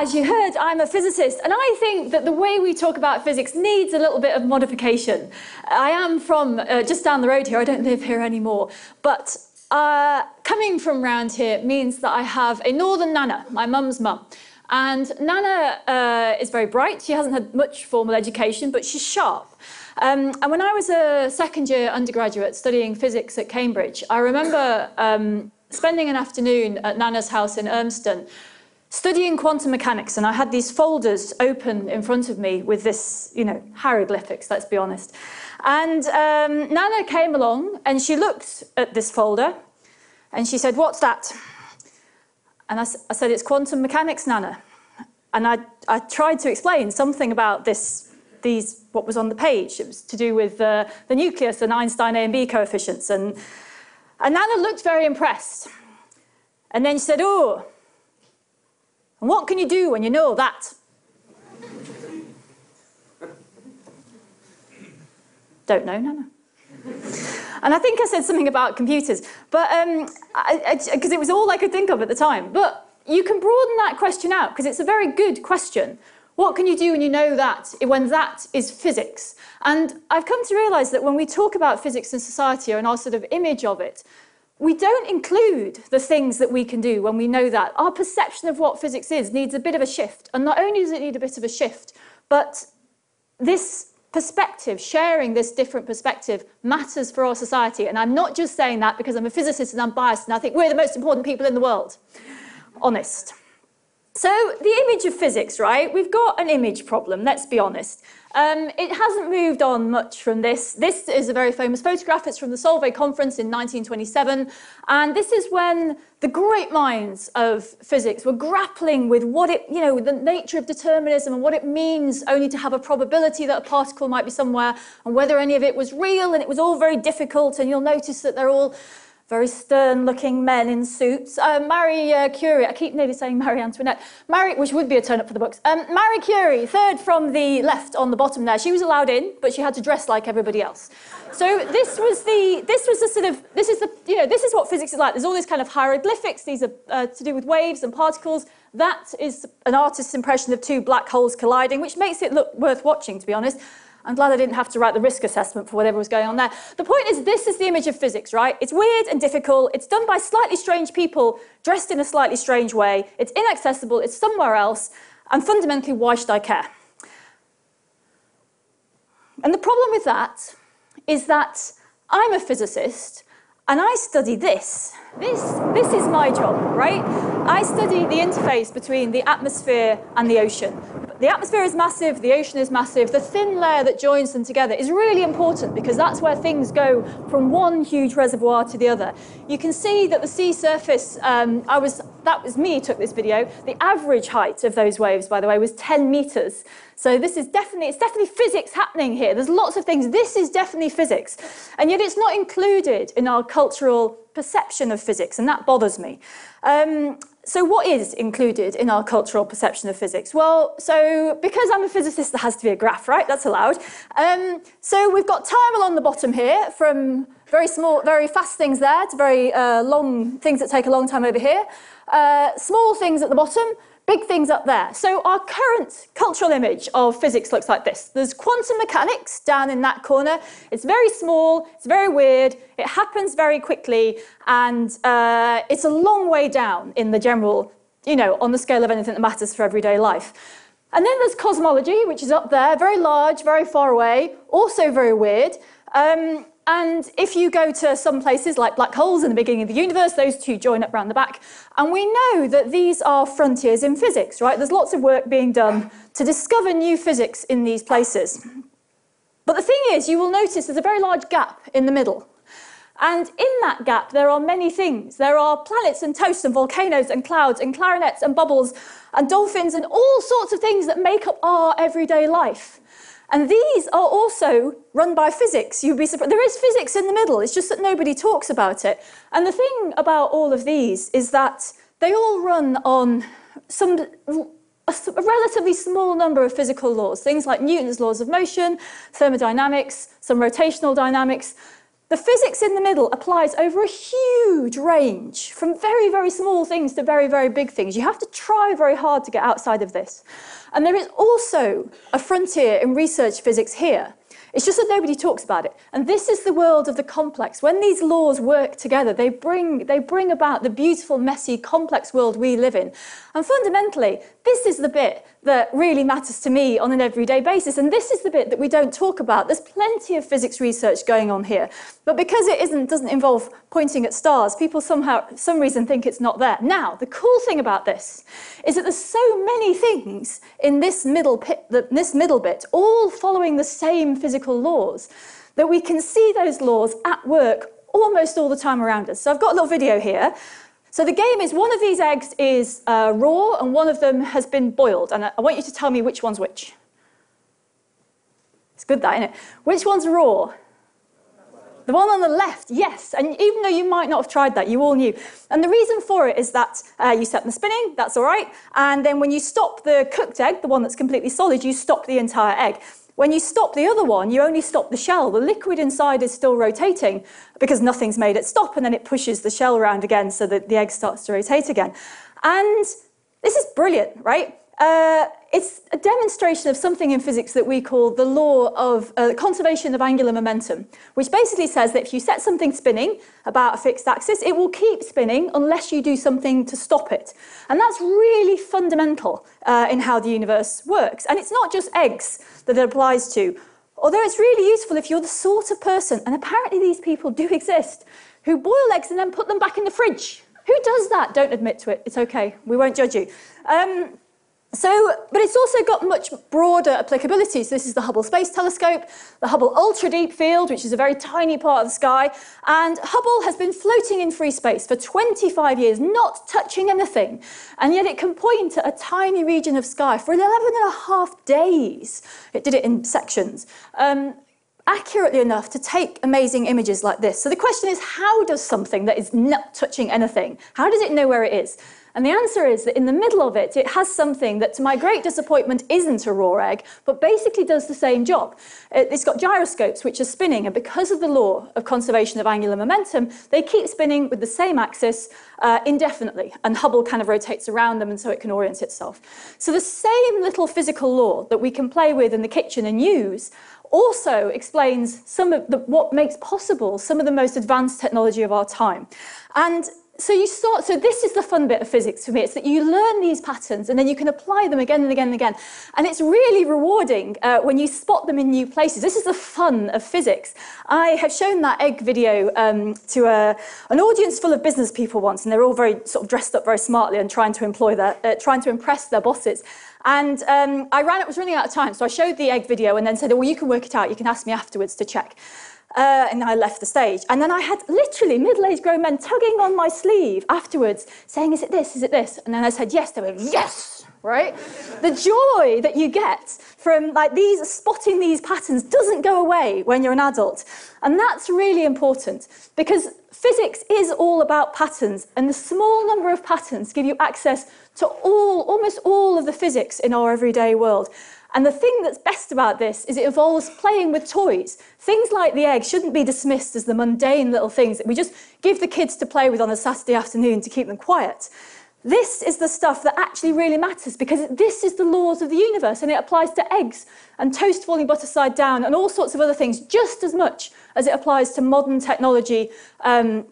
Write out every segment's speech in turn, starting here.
as you heard, I'm a physicist, and I think that the way we talk about physics needs a little bit of modification. I am from uh, just down the road here, I don't live here anymore, but uh, coming from round here means that I have a northern nana, my mum's mum. And Nana uh, is very bright. She hasn't had much formal education, but she's sharp. Um, and when I was a second year undergraduate studying physics at Cambridge, I remember um, spending an afternoon at Nana's house in Urmston studying quantum mechanics and I had these folders open in front of me with this, you know, hieroglyphics, let's be honest. And um, Nana came along and she looked at this folder and she said, what's that? And I, I said, it's quantum mechanics, Nana. And I, I tried to explain something about this, these, what was on the page. It was to do with uh, the nucleus and Einstein A and B coefficients. And, and Nana looked very impressed. And then she said, oh, and what can you do when you know that? Don't know, no, no. And I think I said something about computers, but because um, it was all I could think of at the time. But you can broaden that question out because it's a very good question. What can you do when you know that, when that is physics? And I've come to realize that when we talk about physics and society and our sort of image of it, we don't include the things that we can do when we know that. Our perception of what physics is needs a bit of a shift. And not only does it need a bit of a shift, but this perspective, sharing this different perspective, matters for our society. And I'm not just saying that because I'm a physicist and I'm biased and I think we're the most important people in the world. Honest. So the image of physics, right? We've got an image problem, let's be honest. Um, it hasn't moved on much from this. This is a very famous photograph. It's from the Solvay conference in 1927. And this is when the great minds of physics were grappling with what it, you know, the nature of determinism and what it means only to have a probability that a particle might be somewhere and whether any of it was real. And it was all very difficult. And you'll notice that they're all very stern-looking men in suits. Uh, Marie uh, Curie, I keep nearly saying Marie Antoinette, Marie, which would be a turn up for the books. Um, Marie Curie, third from the left on the bottom there. She was allowed in, but she had to dress like everybody else. So this was the, this was the sort of, this is the, you know, this is what physics is like. There's all these kind of hieroglyphics. These are uh, to do with waves and particles. That is an artist's impression of two black holes colliding, which makes it look worth watching, to be honest. I'm glad I didn't have to write the risk assessment for whatever was going on there. The point is, this is the image of physics, right? It's weird and difficult. It's done by slightly strange people dressed in a slightly strange way. It's inaccessible. It's somewhere else. And fundamentally, why should I care? And the problem with that is that I'm a physicist and I study this. This, this is my job, right? I study the interface between the atmosphere and the ocean. The atmosphere is massive, the ocean is massive. The thin layer that joins them together is really important because that's where things go from one huge reservoir to the other. You can see that the sea surface, um, I was, that was me took this video. The average height of those waves, by the way, was 10 meters. So this is definitely, it's definitely physics happening here. There's lots of things. This is definitely physics. And yet it's not included in our cultural perception of physics, and that bothers me. Um, so what is included in our cultural perception of physics? Well, so because I'm a physicist, there has to be a graph, right? That's allowed. Um, so we've got time along the bottom here from very small, very fast things there to very uh, long things that take a long time over here. Uh, small things at the bottom, big things up there. So our current cultural image of physics looks like this. There's quantum mechanics down in that corner. It's very small, it's very weird, it happens very quickly, and uh, it's a long way down in the general, you know, on the scale of anything that matters for everyday life. And then there's cosmology, which is up there, very large, very far away, also very weird. Um, and if you go to some places like black holes in the beginning of the universe, those two join up around the back. And we know that these are frontiers in physics, right? There's lots of work being done to discover new physics in these places. But the thing is, you will notice there's a very large gap in the middle. And in that gap, there are many things. There are planets and toasts and volcanoes and clouds and clarinets and bubbles and dolphins and all sorts of things that make up our everyday life. And these are also run by physics. You'd be surprised. There is physics in the middle, it's just that nobody talks about it. And the thing about all of these is that they all run on some a relatively small number of physical laws, things like Newton's laws of motion, thermodynamics, some rotational dynamics. The physics in the middle applies over a huge range, from very, very small things to very, very big things. You have to try very hard to get outside of this. And there is also a frontier in research physics here. It's just that nobody talks about it. And this is the world of the complex. When these laws work together, they bring, they bring about the beautiful, messy, complex world we live in. And fundamentally, this is the bit that really matters to me on an everyday basis. And this is the bit that we don't talk about. There's plenty of physics research going on here. But because it isn't, doesn't involve pointing at stars, people somehow, some reason think it's not there. Now, the cool thing about this is that there's so many things in this middle, pit, this middle bit, all following the same physical laws, that we can see those laws at work almost all the time around us. So I've got a little video here. So the game is one of these eggs is uh, raw and one of them has been boiled. And I, want you to tell me which one's which. It's good that, isn't it? Which one's raw? The one on the left, yes. And even though you might not have tried that, you all knew. And the reason for it is that uh, you set them spinning, that's all right. And then when you stop the cooked egg, the one that's completely solid, you stop the entire egg. When you stop the other one, you only stop the shell. The liquid inside is still rotating because nothing's made it stop, and then it pushes the shell around again so that the egg starts to rotate again. And this is brilliant, right? Uh, it's a demonstration of something in physics that we call the law of uh, conservation of angular momentum, which basically says that if you set something spinning about a fixed axis, it will keep spinning unless you do something to stop it. And that's really fundamental uh, in how the universe works. And it's not just eggs that it applies to, although it's really useful if you're the sort of person, and apparently these people do exist, who boil eggs and then put them back in the fridge. Who does that? Don't admit to it. It's okay. We won't judge you. Um, so, but it's also got much broader applicability. So this is the Hubble Space Telescope, the Hubble Ultra Deep Field, which is a very tiny part of the sky. And Hubble has been floating in free space for 25 years, not touching anything. And yet it can point at a tiny region of sky for 11 and a half days. It did it in sections. Um, accurately enough to take amazing images like this. So the question is, how does something that is not touching anything, how does it know where it is? And the answer is that in the middle of it, it has something that, to my great disappointment, isn't a raw egg, but basically does the same job. It's got gyroscopes which are spinning, and because of the law of conservation of angular momentum, they keep spinning with the same axis uh, indefinitely, and Hubble kind of rotates around them, and so it can orient itself. So the same little physical law that we can play with in the kitchen and use also explains some of the, what makes possible some of the most advanced technology of our time. And so you start, so this is the fun bit of physics for me. It's that you learn these patterns and then you can apply them again and again and again. And it's really rewarding uh, when you spot them in new places. This is the fun of physics. I have shown that egg video um, to a, an audience full of business people once, and they're all very sort of dressed up very smartly and trying to employ their, uh, trying to impress their bosses. And um, I ran, it was running out of time, so I showed the egg video and then said, well, you can work it out. You can ask me afterwards to check. Uh, and I left the stage. And then I had literally middle-aged grown men tugging on my sleeve afterwards, saying, is it this, is it this? And then I said, yes. They were, yes, right? the joy that you get from like these, spotting these patterns doesn't go away when you're an adult. And that's really important because physics is all about patterns and the small number of patterns give you access to all, almost all of the physics in our everyday world. And the thing that's best about this is it involves playing with toys. Things like the egg shouldn't be dismissed as the mundane little things that we just give the kids to play with on a Saturday afternoon to keep them quiet. This is the stuff that actually really matters because this is the laws of the universe and it applies to eggs and toast falling butter side down and all sorts of other things just as much as it applies to modern technology um,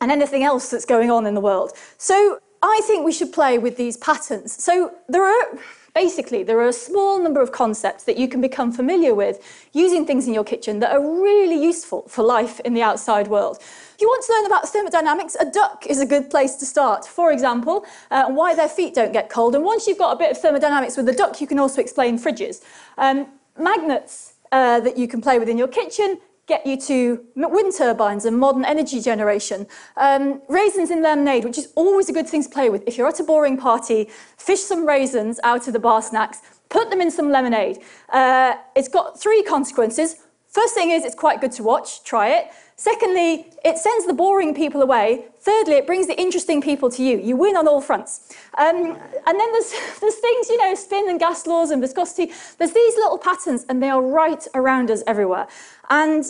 and anything else that's going on in the world. So I think we should play with these patterns. So there are Basically, there are a small number of concepts that you can become familiar with using things in your kitchen that are really useful for life in the outside world. If you want to learn about thermodynamics, a duck is a good place to start. For example, uh, why their feet don't get cold. And once you've got a bit of thermodynamics with the duck, you can also explain fridges. Um, magnets uh, that you can play with in your kitchen, get you to wind turbines and modern energy generation. Um, raisins in lemonade, which is always a good thing to play with. If you're at a boring party, fish some raisins out of the bar snacks, put them in some lemonade. Uh, it's got three consequences. First thing is it's quite good to watch, try it. Secondly, it sends the boring people away. Thirdly, it brings the interesting people to you. You win on all fronts. Um, and then there's, there's things, you know, spin and gas laws and viscosity. There's these little patterns and they are right around us everywhere. And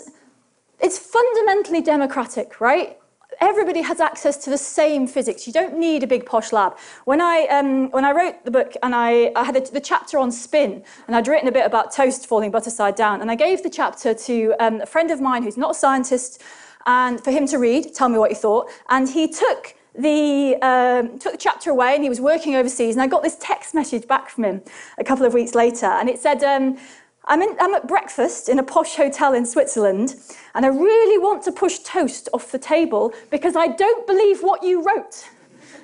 it's fundamentally democratic, right? Everybody has access to the same physics. You don't need a big posh lab. When I, um, when I wrote the book and I, I had a, the chapter on spin, and I'd written a bit about toast falling butter side down, and I gave the chapter to um, a friend of mine who's not a scientist, and for him to read, tell me what he thought, and he took the, um, took the chapter away and he was working overseas and I got this text message back from him a couple of weeks later and it said, um, I'm, in, I'm at breakfast in a posh hotel in Switzerland, and I really want to push toast off the table because I don't believe what you wrote.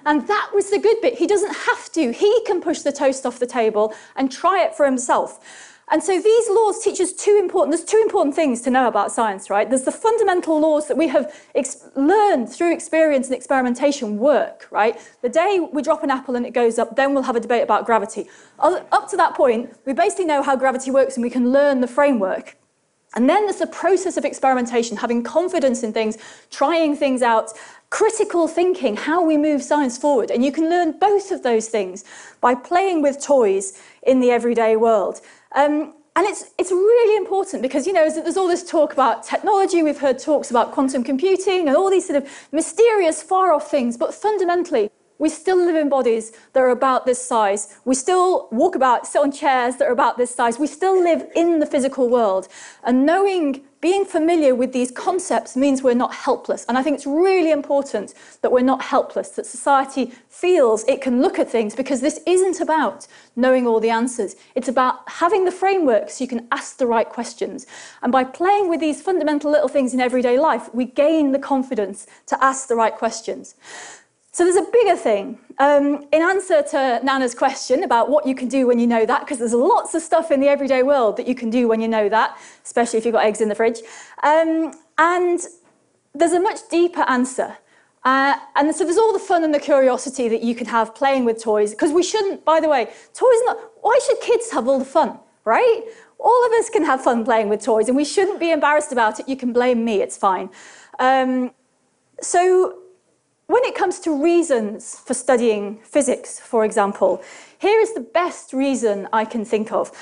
And that was the good bit. He doesn't have to. He can push the toast off the table and try it for himself. And so these laws teach us two important, there's two important things to know about science, right? There's the fundamental laws that we have learned through experience and experimentation work, right? The day we drop an apple and it goes up, then we'll have a debate about gravity. Up to that point, we basically know how gravity works and we can learn the framework. And then there's the process of experimentation, having confidence in things, trying things out, critical thinking, how we move science forward. And you can learn both of those things by playing with toys in the everyday world. Um, and it's, it's really important because, you know, there's all this talk about technology. We've heard talks about quantum computing and all these sort of mysterious, far-off things. But fundamentally, we still live in bodies that are about this size. We still walk about, sit on chairs that are about this size. We still live in the physical world. And knowing being familiar with these concepts means we're not helpless. And I think it's really important that we're not helpless, that society feels it can look at things because this isn't about knowing all the answers. It's about having the framework so you can ask the right questions. And by playing with these fundamental little things in everyday life, we gain the confidence to ask the right questions. So there's a bigger thing. Um, in answer to Nana's question about what you can do when you know that, because there's lots of stuff in the everyday world that you can do when you know that, especially if you've got eggs in the fridge. Um, and there's a much deeper answer. Uh, and so there's all the fun and the curiosity that you can have playing with toys, because we shouldn't, by the way, toys not, why should kids have all the fun, right? All of us can have fun playing with toys, and we shouldn't be embarrassed about it. You can blame me, it's fine. Um, so when it comes to reasons for studying physics, for example, here is the best reason I can think of.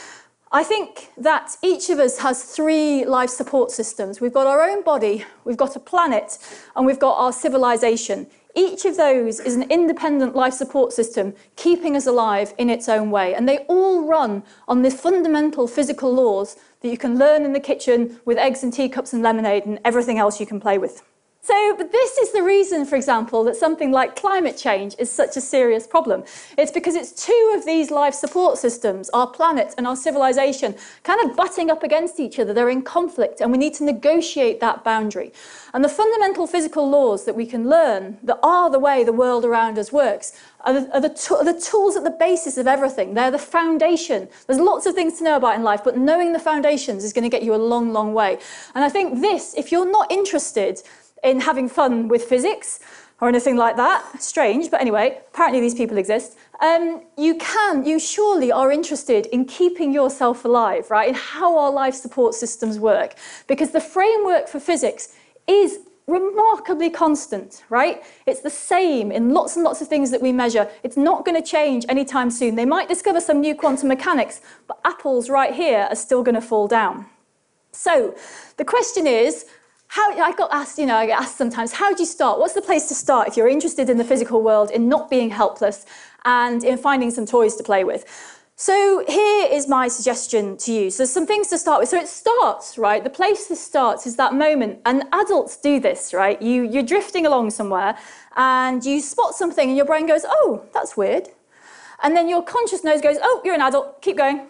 I think that each of us has three life support systems. We've got our own body, we've got a planet, and we've got our civilization. Each of those is an independent life support system, keeping us alive in its own way. And they all run on the fundamental physical laws that you can learn in the kitchen with eggs and teacups and lemonade and everything else you can play with. So, but this is the reason, for example, that something like climate change is such a serious problem. It's because it's two of these life support systems, our planet and our civilization, kind of butting up against each other. They're in conflict, and we need to negotiate that boundary. And the fundamental physical laws that we can learn that are the way the world around us works are the, are the, are the tools at the basis of everything. They're the foundation. There's lots of things to know about in life, but knowing the foundations is going to get you a long, long way. And I think this, if you're not interested, in having fun with physics or anything like that. Strange, but anyway, apparently these people exist. Um, you can, you surely are interested in keeping yourself alive, right? In how our life support systems work. Because the framework for physics is remarkably constant, right? It's the same in lots and lots of things that we measure. It's not going to change anytime soon. They might discover some new quantum mechanics, but apples right here are still going to fall down. So the question is, how, I got asked, you know, I get asked sometimes, how do you start? What's the place to start if you're interested in the physical world, in not being helpless, and in finding some toys to play with? So here is my suggestion to you. So some things to start with. So it starts, right? The place this starts is that moment. And adults do this, right? You, you're drifting along somewhere and you spot something and your brain goes, oh, that's weird. And then your conscious nose goes, oh, you're an adult, keep going.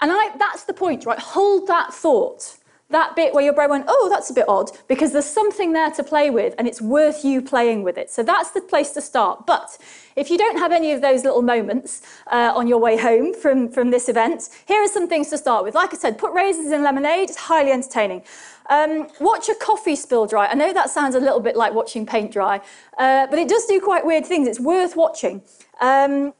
And I, that's the point, right? Hold that thought that bit where your brain went, oh, that's a bit odd, because there's something there to play with and it's worth you playing with it. So that's the place to start. But if you don't have any of those little moments uh, on your way home from, from this event, here are some things to start with. Like I said, put raisins in lemonade, it's highly entertaining. Um, watch a coffee spill dry. I know that sounds a little bit like watching paint dry, uh, but it does do quite weird things. It's worth watching. Um,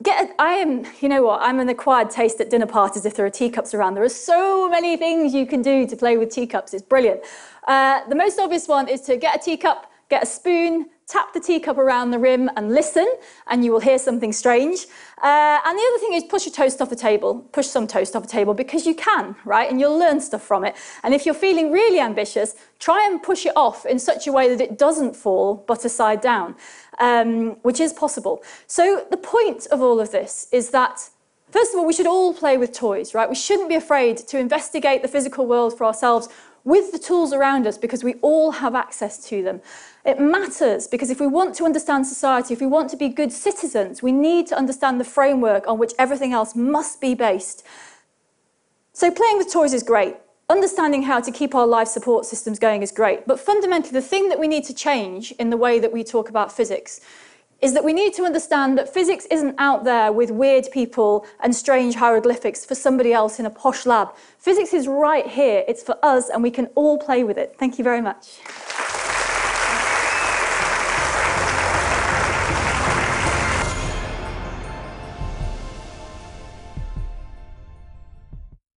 Get a, I am, you know what, I'm an acquired taste at dinner parties if there are teacups around. There are so many things you can do to play with teacups. It's brilliant. Uh, the most obvious one is to get a teacup, get a spoon, tap the teacup around the rim and listen, and you will hear something strange. Uh, and the other thing is push your toast off the table, push some toast off the table because you can, right? And you'll learn stuff from it. And if you're feeling really ambitious, try and push it off in such a way that it doesn't fall butter side down, um, which is possible. So the point of all of this is that First of all, we should all play with toys, right? We shouldn't be afraid to investigate the physical world for ourselves with the tools around us because we all have access to them. It matters because if we want to understand society, if we want to be good citizens, we need to understand the framework on which everything else must be based. So playing with toys is great. Understanding how to keep our life support systems going is great. But fundamentally, the thing that we need to change in the way that we talk about physics is that we need to understand that physics isn't out there with weird people and strange hieroglyphics for somebody else in a posh lab. Physics is right here, it's for us, and we can all play with it. Thank you very much.